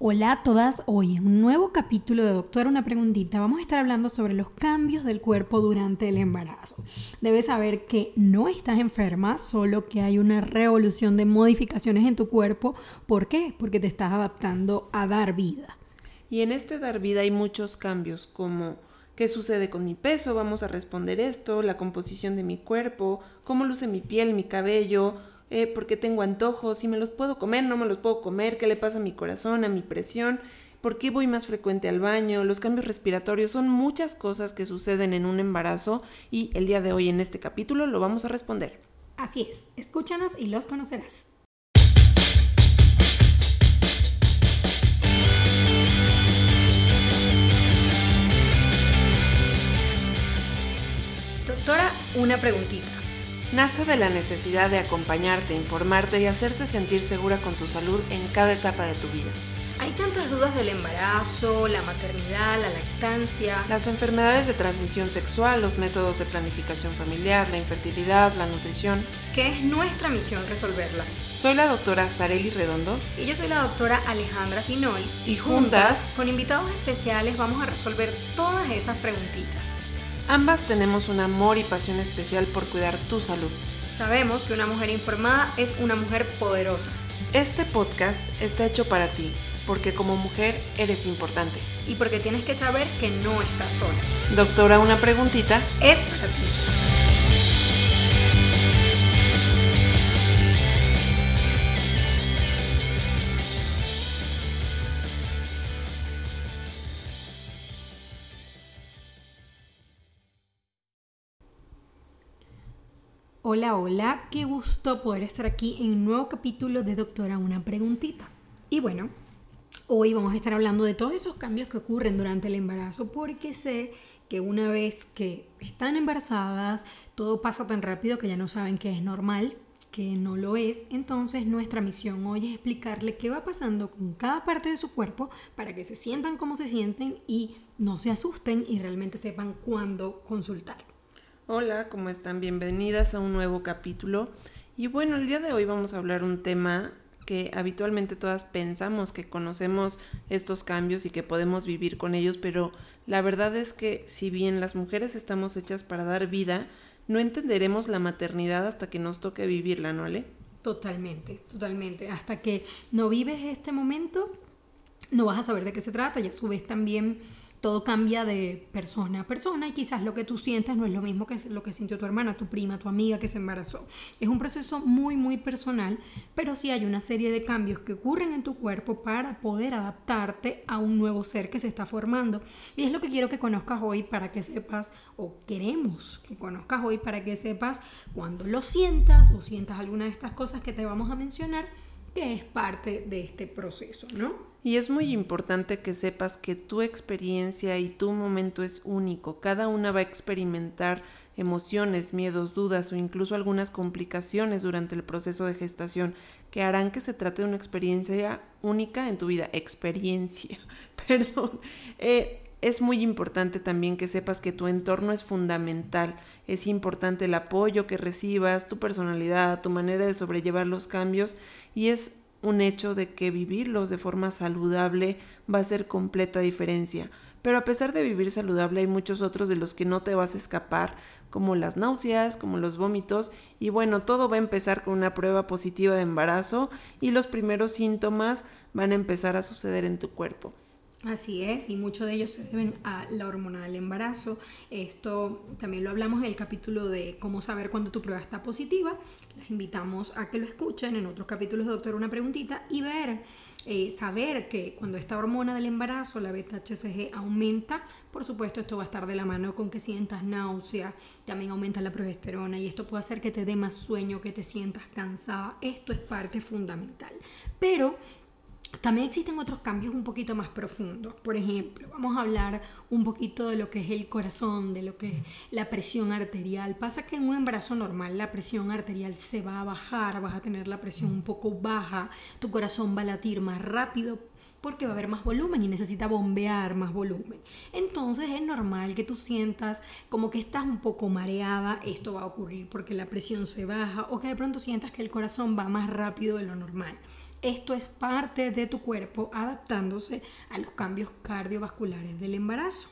Hola a todas, hoy en un nuevo capítulo de Doctora Una Preguntita vamos a estar hablando sobre los cambios del cuerpo durante el embarazo. Debes saber que no estás enferma, solo que hay una revolución de modificaciones en tu cuerpo. ¿Por qué? Porque te estás adaptando a dar vida. Y en este dar vida hay muchos cambios como qué sucede con mi peso, vamos a responder esto, la composición de mi cuerpo, cómo luce mi piel, mi cabello, eh, porque tengo antojos, si me los puedo comer, no me los puedo comer, qué le pasa a mi corazón, a mi presión, por qué voy más frecuente al baño, los cambios respiratorios, son muchas cosas que suceden en un embarazo y el día de hoy en este capítulo lo vamos a responder. Así es, escúchanos y los conocerás. Doctora, una preguntita nace de la necesidad de acompañarte, informarte y hacerte sentir segura con tu salud en cada etapa de tu vida. Hay tantas dudas del embarazo, la maternidad, la lactancia. Las enfermedades de transmisión sexual, los métodos de planificación familiar, la infertilidad, la nutrición. Que es nuestra misión resolverlas. Soy la doctora Sareli Redondo. Y yo soy la doctora Alejandra Finol. Y juntas, con invitados especiales, vamos a resolver todas esas preguntitas. Ambas tenemos un amor y pasión especial por cuidar tu salud. Sabemos que una mujer informada es una mujer poderosa. Este podcast está hecho para ti, porque como mujer eres importante. Y porque tienes que saber que no estás sola. Doctora, una preguntita. Es para ti. Hola, hola, qué gusto poder estar aquí en un nuevo capítulo de Doctora Una Preguntita. Y bueno, hoy vamos a estar hablando de todos esos cambios que ocurren durante el embarazo porque sé que una vez que están embarazadas todo pasa tan rápido que ya no saben que es normal, que no lo es. Entonces nuestra misión hoy es explicarle qué va pasando con cada parte de su cuerpo para que se sientan como se sienten y no se asusten y realmente sepan cuándo consultar. Hola, ¿cómo están? Bienvenidas a un nuevo capítulo. Y bueno, el día de hoy vamos a hablar un tema que habitualmente todas pensamos que conocemos estos cambios y que podemos vivir con ellos, pero la verdad es que si bien las mujeres estamos hechas para dar vida, no entenderemos la maternidad hasta que nos toque vivirla, ¿no, Ale? Totalmente, totalmente. Hasta que no vives este momento, no vas a saber de qué se trata y a su vez también todo cambia de persona a persona y quizás lo que tú sientes no es lo mismo que lo que sintió tu hermana, tu prima, tu amiga que se embarazó. Es un proceso muy, muy personal, pero sí hay una serie de cambios que ocurren en tu cuerpo para poder adaptarte a un nuevo ser que se está formando. Y es lo que quiero que conozcas hoy para que sepas, o queremos que conozcas hoy para que sepas cuando lo sientas o sientas alguna de estas cosas que te vamos a mencionar, que es parte de este proceso, ¿no? Y es muy importante que sepas que tu experiencia y tu momento es único. Cada una va a experimentar emociones, miedos, dudas o incluso algunas complicaciones durante el proceso de gestación que harán que se trate de una experiencia única en tu vida. Experiencia, perdón. Eh, es muy importante también que sepas que tu entorno es fundamental. Es importante el apoyo que recibas, tu personalidad, tu manera de sobrellevar los cambios y es un hecho de que vivirlos de forma saludable va a hacer completa diferencia. Pero a pesar de vivir saludable hay muchos otros de los que no te vas a escapar, como las náuseas, como los vómitos, y bueno, todo va a empezar con una prueba positiva de embarazo y los primeros síntomas van a empezar a suceder en tu cuerpo. Así es, y muchos de ellos se deben a la hormona del embarazo. Esto también lo hablamos en el capítulo de cómo saber cuando tu prueba está positiva. Les invitamos a que lo escuchen en otros capítulos de Doctor Una Preguntita y ver, eh, saber que cuando esta hormona del embarazo, la beta-HCG, aumenta, por supuesto esto va a estar de la mano con que sientas náusea, también aumenta la progesterona y esto puede hacer que te dé más sueño, que te sientas cansada. Esto es parte fundamental. Pero también existen otros cambios un poquito más profundos. Por ejemplo, vamos a hablar un poquito de lo que es el corazón, de lo que es la presión arterial. Pasa que en un embarazo normal la presión arterial se va a bajar, vas a tener la presión un poco baja, tu corazón va a latir más rápido porque va a haber más volumen y necesita bombear más volumen. Entonces es normal que tú sientas como que estás un poco mareada, esto va a ocurrir porque la presión se baja o que de pronto sientas que el corazón va más rápido de lo normal. Esto es parte de tu cuerpo adaptándose a los cambios cardiovasculares del embarazo.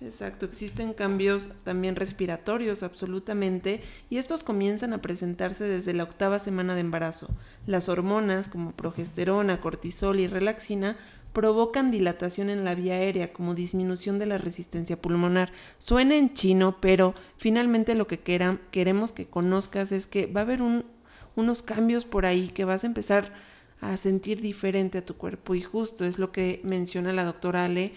Exacto, existen cambios también respiratorios absolutamente y estos comienzan a presentarse desde la octava semana de embarazo. Las hormonas como progesterona, cortisol y relaxina provocan dilatación en la vía aérea como disminución de la resistencia pulmonar. Suena en chino, pero finalmente lo que queremos que conozcas es que va a haber unos cambios por ahí que vas a empezar a sentir diferente a tu cuerpo y justo es lo que menciona la doctora Ale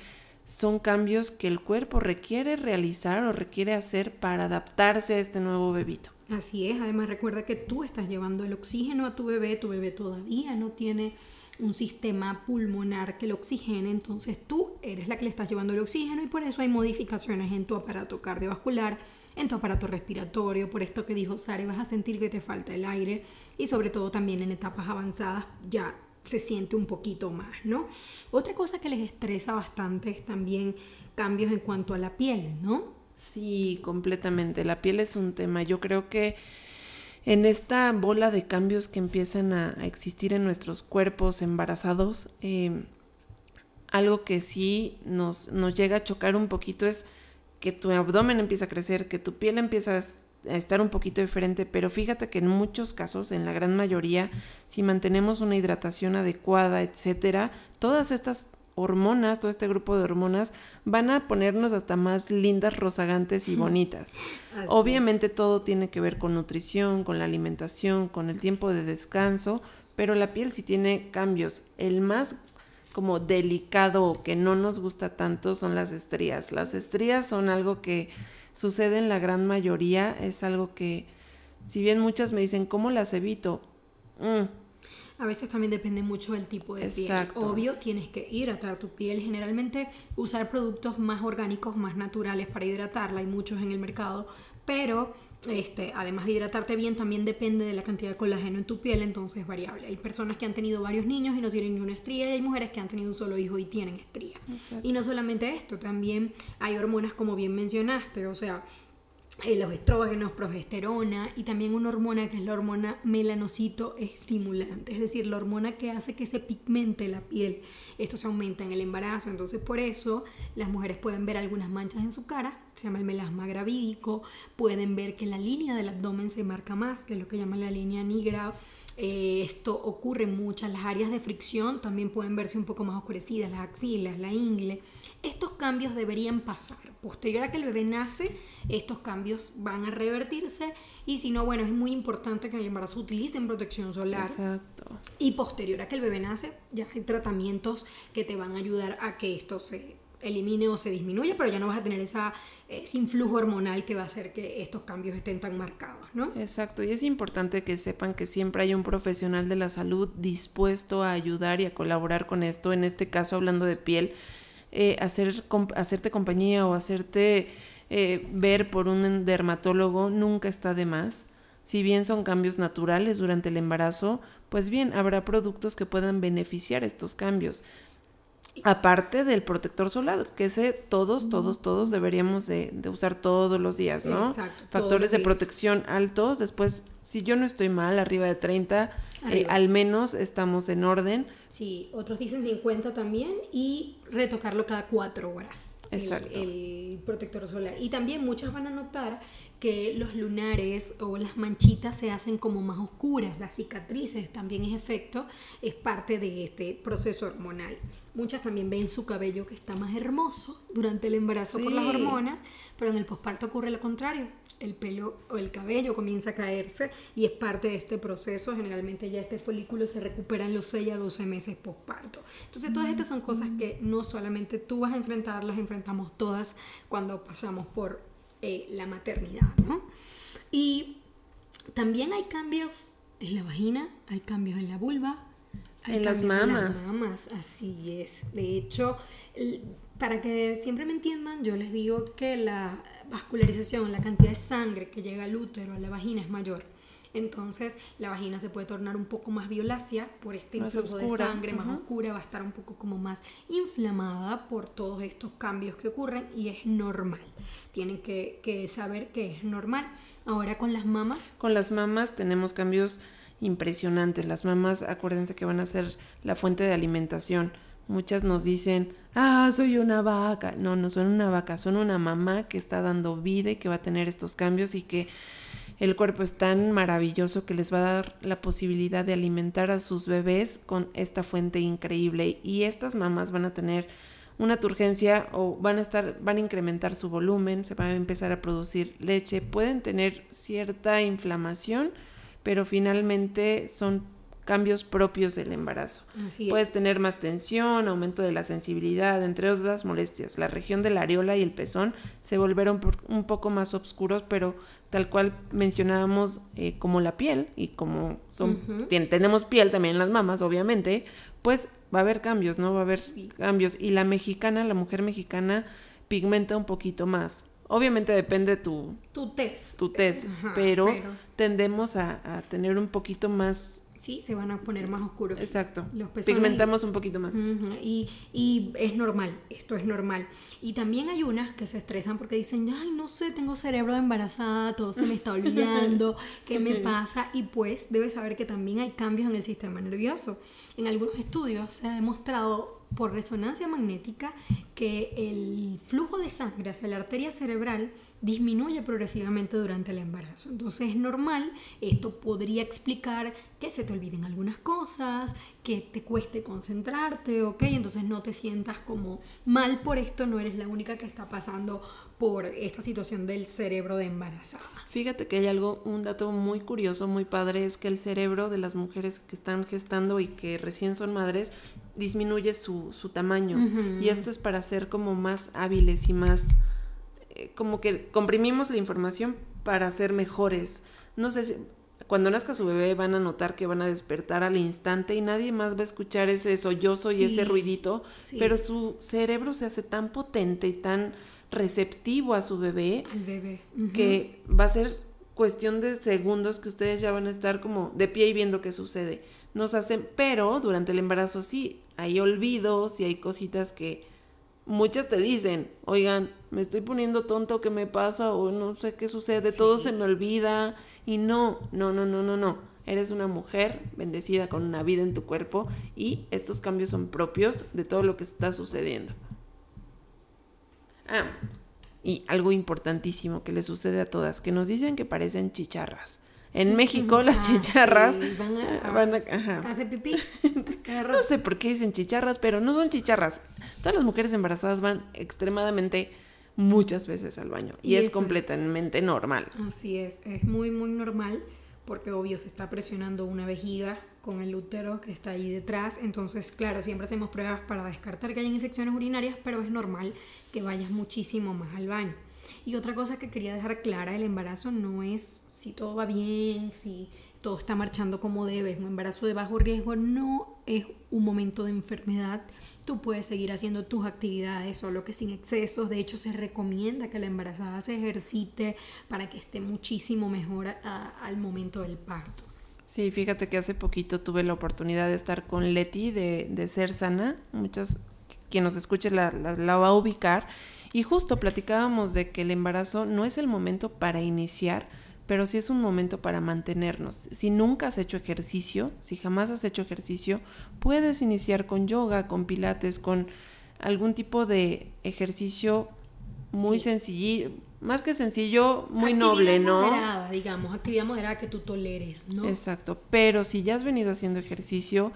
son cambios que el cuerpo requiere realizar o requiere hacer para adaptarse a este nuevo bebito. Así es, además recuerda que tú estás llevando el oxígeno a tu bebé, tu bebé todavía no tiene un sistema pulmonar que lo oxigene, entonces tú eres la que le estás llevando el oxígeno y por eso hay modificaciones en tu aparato cardiovascular, en tu aparato respiratorio, por esto que dijo Sare, vas a sentir que te falta el aire y sobre todo también en etapas avanzadas ya se siente un poquito más, ¿no? Otra cosa que les estresa bastante es también cambios en cuanto a la piel, ¿no? Sí, completamente. La piel es un tema. Yo creo que en esta bola de cambios que empiezan a, existir en nuestros cuerpos embarazados, em, algo que sí nos, nos llega a chocar un poquito es que tu abdomen empieza a crecer, que tu piel empieza a estar un poquito diferente, pero fíjate que en muchos casos, en la gran mayoría, si mantenemos una hidratación adecuada, etcétera, todas estas hormonas, todo este grupo de hormonas van a ponernos hasta más lindas, rozagantes y bonitas. Obviamente todo tiene que ver con nutrición, con la alimentación, con el tiempo de descanso, pero la piel sí tiene cambios. El más como delicado o que no nos gusta tanto son las estrías. Las estrías son algo que sucede en la gran mayoría, es algo que, si bien muchas me dicen, ¿cómo las evito? Mm. A veces también depende mucho del tipo de Exacto. piel. Obvio, tienes que hidratar tu piel. Generalmente usar productos más orgánicos, más naturales para hidratarla. Hay muchos en el mercado. Pero este, además de hidratarte bien, también depende de la cantidad de colágeno en tu piel, entonces es variable. Hay personas que han tenido varios niños y no tienen ni una estría, y hay mujeres que han tenido un solo hijo y tienen estría. Y no solamente esto, también hay hormonas como bien mencionaste, o sea, eh, los estrógenos, progesterona y también una hormona que es la hormona melanocito estimulante, es decir, la hormona que hace que se pigmente la piel. Esto se aumenta en el embarazo, entonces por eso las mujeres pueden ver algunas manchas en su cara, se llama el melasma gravídico, pueden ver que la línea del abdomen se marca más, que es lo que llaman la línea negra eh, esto ocurre en muchas, las áreas de fricción también pueden verse un poco más oscurecidas, las axilas, la ingle. Estos cambios deberían pasar. Posterior a que el bebé nace, estos cambios van a revertirse y si no, bueno, es muy importante que en el embarazo utilicen protección solar. Exacto. Y posterior a que el bebé nace, ya hay tratamientos que te van a ayudar a que esto se elimine o se disminuya, pero ya no vas a tener esa, ese influjo hormonal que va a hacer que estos cambios estén tan marcados, ¿no? Exacto, y es importante que sepan que siempre hay un profesional de la salud dispuesto a ayudar y a colaborar con esto, en este caso hablando de piel, eh, hacer, hacerte compañía o hacerte eh, ver por un dermatólogo nunca está de más. Si bien son cambios naturales durante el embarazo, pues bien, habrá productos que puedan beneficiar estos cambios. Aparte del protector solar, que ese todos, todos, todos deberíamos de, usar todos los días, ¿no? Exacto, Factores de protección altos. Después, si yo no estoy mal, arriba de 30, eh, al menos estamos en orden. Sí, otros dicen 50 también y retocarlo cada cuatro horas. Exacto. el protector solar. Y también muchas van a notar que los lunares o las manchitas se hacen como más oscuras, las cicatrices también es efecto, es parte de este proceso hormonal. Muchas también ven su cabello que está más hermoso durante el embarazo por las hormonas, pero en el posparto ocurre lo contrario. El pelo o el cabello comienza a caerse y es parte de este proceso. Generalmente ya este folículo se recupera en los 6 a 12 meses posparto. Entonces todas estas son cosas que no solamente tú vas a enfrentar, las enfrentamos todas cuando pasamos por eh, la maternidad, ¿no? Y también hay cambios en la vagina, hay cambios en la vulva, hay en las mamas. En las mamas, así es. De hecho, para que siempre me entiendan, yo les digo que la vascularización, la cantidad de sangre que llega al útero, a la vagina es mayor. Entonces la vagina se puede tornar un poco más violácea por este influjo de sangre, más oscura, va a estar un poco como más inflamada por todos estos cambios que ocurren y es normal. Tienen que, que saber que es normal. Ahora con las mamas. Con las mamas tenemos cambios impresionantes. Las mamás, acuérdense que van a ser la fuente de alimentación. Muchas nos dicen, ah, soy una vaca. No, no son una vaca, son una mamá que está dando vida y que va a tener estos cambios y que el cuerpo es tan maravilloso que les va a dar la posibilidad de alimentar a sus bebés con esta fuente increíble. Y estas mamás van a tener una turgencia o van a estar, van a incrementar su volumen, se va a empezar a producir leche, pueden tener cierta inflamación, pero finalmente son cambios propios del embarazo. Puedes tener más tensión, aumento de la sensibilidad, entre otras molestias. La región de la areola y el pezón se volvieron un poco más oscuros, pero tal cual mencionábamos eh, como la piel y como son, tenemos piel también en las mamas, obviamente, pues va a haber cambios, ¿no? Va a haber cambios. Y la mexicana, la mujer mexicana, pigmenta un poquito más. Obviamente depende tu... Tu test. Tu test, pero, tendemos a, a, tener un poquito más Sí, se van a poner más oscuros. Exacto. Los Pigmentamos un poquito más. y, y, es normal, esto es normal. Y también hay unas que se estresan porque dicen, ay, no sé, tengo cerebro de embarazada, todo se me está olvidando, ¿qué me pasa? Y pues debes saber que también hay cambios en el sistema nervioso. En algunos estudios se ha demostrado por resonancia magnética que el flujo de sangre hacia la arteria cerebral disminuye progresivamente durante el embarazo. Entonces es normal, esto podría explicar que se te olviden algunas cosas, que te cueste concentrarte, ¿ok? Entonces no te sientas como mal por esto, no eres la única que está pasando por esta situación del cerebro de embarazada. Fíjate que hay algo, un dato muy curioso, muy padre, es que el cerebro de las mujeres que están gestando y que recién son madres disminuye su, su tamaño. Y esto es para ser como más hábiles y más, eh, como que comprimimos la información para ser mejores. No sé si, cuando nazca su bebé van a notar que van a despertar al instante y nadie más va a escuchar ese sollozo y ese ruidito, pero su cerebro se hace tan potente y tan receptivo a su bebé, al bebé, que va a ser cuestión de segundos que ustedes ya van a estar como de pie y viendo qué sucede. Nos hacen, pero durante el embarazo sí, hay olvidos y hay cositas que muchas te dicen, oigan, me estoy poniendo tonto, ¿qué me pasa? O no sé qué sucede, todo se me olvida. Y no, no, no, no, no, no. Eres una mujer bendecida con una vida en tu cuerpo y estos cambios son propios de todo lo que está sucediendo. Ah, y algo importantísimo que le sucede a todas, que nos dicen que parecen chicharras. En México las ah, chicharras van a, pipí. no sé por qué dicen chicharras, pero no son chicharras. Todas las mujeres embarazadas van extremadamente muchas veces al baño y, es completamente normal. Así es, es muy muy normal porque obvio se está presionando una vejiga con el útero que está ahí detrás. Entonces, claro, siempre hacemos pruebas para descartar que hayan infecciones urinarias, pero es normal que vayas muchísimo más al baño. Y otra cosa que quería dejar clara, el embarazo no es si todo va bien, si todo está marchando como debe, un embarazo de bajo riesgo no es un momento de enfermedad. Tú puedes seguir haciendo tus actividades, solo que sin excesos. De hecho, se recomienda que la embarazada se ejercite para que esté muchísimo mejor al momento del parto. Sí, fíjate que hace poquito tuve la oportunidad de estar con Leti de, de Ser Sana. Muchas, quien nos escuche la, la, va a ubicar. Y justo platicábamos de que el embarazo no es el momento para iniciar, pero sí es un momento para mantenernos. Si nunca has hecho ejercicio, si jamás has hecho ejercicio, puedes iniciar con yoga, con pilates, con algún tipo de ejercicio muy sencillo, más que sencillo, muy noble, ¿no? Moderada, digamos, actividad moderada que tú toleres, ¿no? Exacto, pero si ya has venido haciendo ejercicio,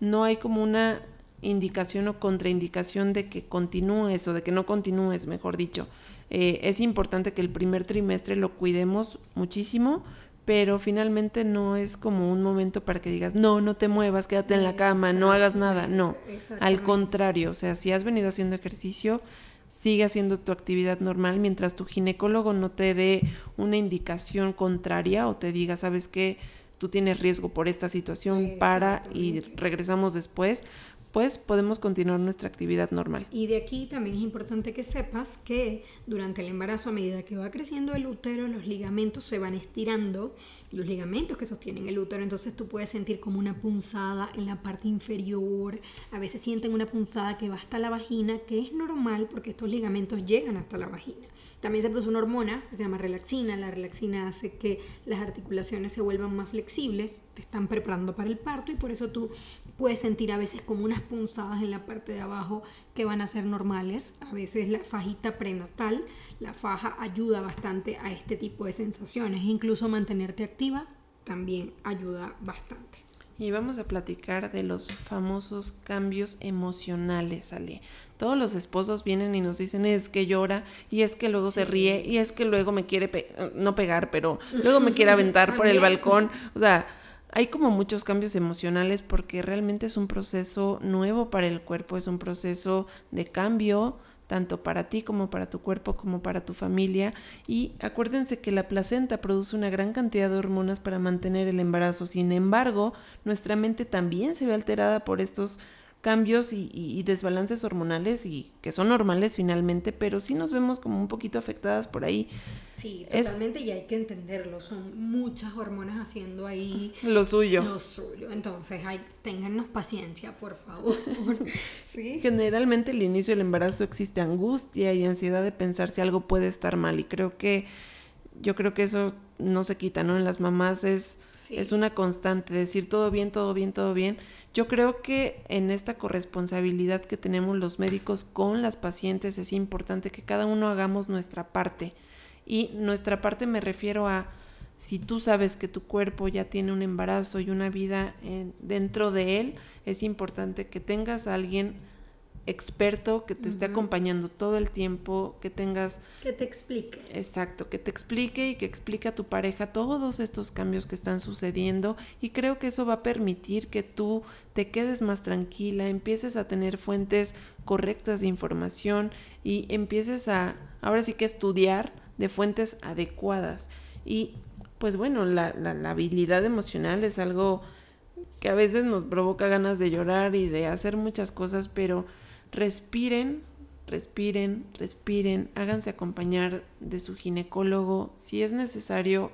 no hay como una indicación o contraindicación de que continúes o de que no continúes, mejor dicho. Eh, es importante que el primer trimestre lo cuidemos muchísimo, pero finalmente no es como un momento para que digas, no, no te muevas, quédate en la cama, no hagas nada. No, al contrario, o sea, si has venido haciendo ejercicio, sigue haciendo tu actividad normal mientras tu ginecólogo no te dé una indicación contraria o te diga, sabes que tú tienes riesgo por esta situación para y regresamos después, después podemos continuar nuestra actividad normal. Y de aquí también es importante que sepas que durante el embarazo, a medida que va creciendo el útero, los ligamentos se van estirando, los ligamentos que sostienen el útero, entonces tú puedes sentir como una punzada en la parte inferior, a veces sienten una punzada que va hasta la vagina, que es normal porque estos ligamentos llegan hasta la vagina. También se produce una hormona que se llama relaxina. La relaxina hace que las articulaciones se vuelvan más flexibles, te están preparando para el parto y por eso tú puedes sentir a veces como unas punzadas en la parte de abajo que van a ser normales. A veces la fajita prenatal, la faja ayuda bastante a este tipo de sensaciones. Incluso mantenerte activa también ayuda bastante. Y vamos a platicar de los famosos cambios emocionales, Ale. Todos los esposos vienen y nos dicen es que llora y es que luego se ríe y es que luego me quiere, no pegar, pero luego me quiere aventar por el balcón. O sea, hay como muchos cambios emocionales porque realmente es un proceso nuevo para el cuerpo, es un proceso de cambio tanto para ti como para tu cuerpo como para tu familia. Y acuérdense que la placenta produce una gran cantidad de hormonas para mantener el embarazo. Sin embargo, nuestra mente también se ve alterada por estos cambios y, desbalances hormonales y que son normales finalmente, pero sí nos vemos como un poquito afectadas por ahí. Sí, totalmente y hay que entenderlo, son muchas hormonas haciendo ahí lo suyo. Lo suyo, entonces hay, téngannos paciencia, por favor. ¿Sí? Generalmente al inicio del embarazo existe angustia y ansiedad de pensar si algo puede estar mal y creo que yo creo que eso no se quita, ¿no? En las mamás es, es una constante, decir todo bien, todo bien, todo bien. Yo creo que en esta corresponsabilidad que tenemos los médicos con las pacientes es importante que cada uno hagamos nuestra parte. Y nuestra parte me refiero a si tú sabes que tu cuerpo ya tiene un embarazo y una vida dentro de él, es importante que tengas a alguien experto que te esté acompañando todo el tiempo, que tengas... Que te explique. Exacto, que te explique y que explique a tu pareja todos estos cambios que están sucediendo y creo que eso va a permitir que tú te quedes más tranquila, empieces a tener fuentes correctas de información y empieces a, ahora sí que estudiar de fuentes adecuadas. Y pues bueno, la, la, la habilidad emocional es algo que a veces nos provoca ganas de llorar y de hacer muchas cosas, pero respiren, respiren, respiren, háganse acompañar de su ginecólogo. Si es necesario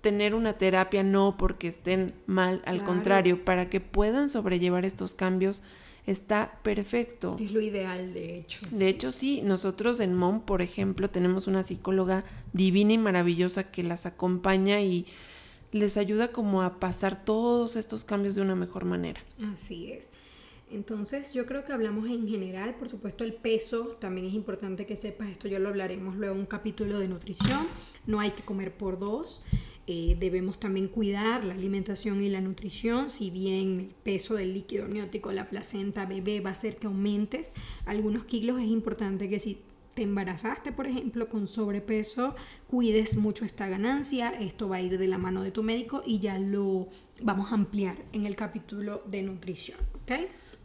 tener una terapia, no porque estén mal, al contrario, para que puedan sobrellevar estos cambios, está perfecto. Es lo ideal, de hecho. De hecho, sí, nosotros en MOM, por ejemplo, tenemos una psicóloga divina y maravillosa que las acompaña y les ayuda como a pasar todos estos cambios de una mejor manera. Así es. Entonces yo creo que hablamos en general, por supuesto el peso, también es importante que sepas, esto ya lo hablaremos luego en un capítulo de nutrición, no hay que comer por dos, eh, debemos también cuidar la alimentación y la nutrición, si bien el peso del líquido amniótico, la placenta bebé va a hacer que aumentes algunos kilos, es importante que si te embarazaste, por ejemplo, con sobrepeso, cuides mucho esta ganancia. Esto va a ir de la mano de tu médico y ya lo vamos a ampliar en el capítulo de nutrición. ¿ok?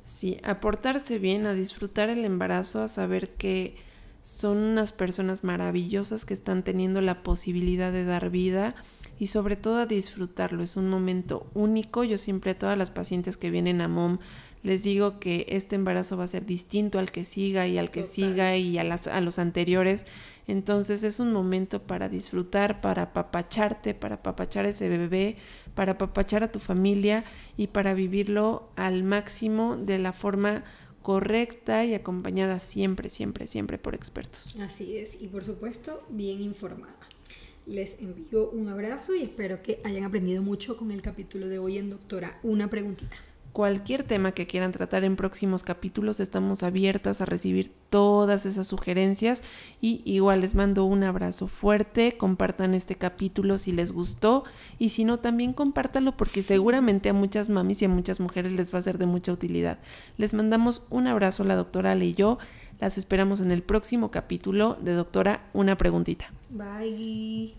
Sí, a portarse bien, a disfrutar el embarazo, a saber que son unas personas maravillosas que están teniendo la posibilidad de dar vida y sobre todo a disfrutarlo. Es un momento único. Yo siempre a todas las pacientes que vienen a MOM les digo que este embarazo va a ser distinto al que siga y al que siga y a, las, a los anteriores. Entonces es un momento para disfrutar, para apapacharte, para apapachar ese bebé, para apapachar a tu familia y para vivirlo al máximo de la forma correcta y acompañada siempre, siempre, siempre por expertos. Así es, y por supuesto bien informada. Les envío un abrazo y espero que hayan aprendido mucho con el capítulo de hoy en Doctora. Una preguntita cualquier tema que quieran tratar en próximos capítulos, estamos abiertas a recibir todas esas sugerencias y igual les mando un abrazo fuerte, compartan este capítulo si les gustó y si no también compártanlo porque seguramente a muchas mamis y a muchas mujeres les va a ser de mucha utilidad. Les mandamos un abrazo la doctora Ale y yo, las esperamos en el próximo capítulo de Doctora Una Preguntita. Bye.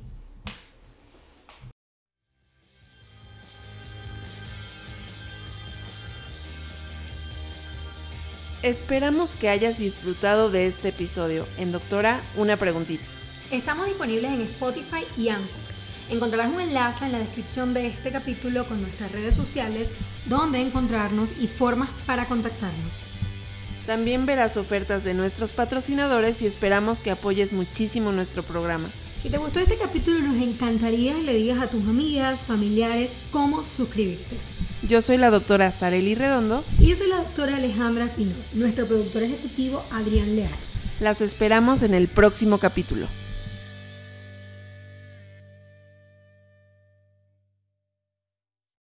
Esperamos que hayas disfrutado de este episodio. En Doctora, una preguntita. Estamos disponibles en Spotify y Anchor. Encontrarás un enlace en la descripción de este capítulo con nuestras redes sociales dónde encontrarnos y formas para contactarnos. También verás ofertas de nuestros patrocinadores y esperamos que apoyes muchísimo nuestro programa. Si te gustó este capítulo, nos encantaría que le digas a tus amigas, familiares, cómo suscribirse. Yo soy la doctora Sareli Redondo. Y yo soy la doctora Alejandra Fino, nuestro productor ejecutivo Adrián Leal. Las esperamos en el próximo capítulo.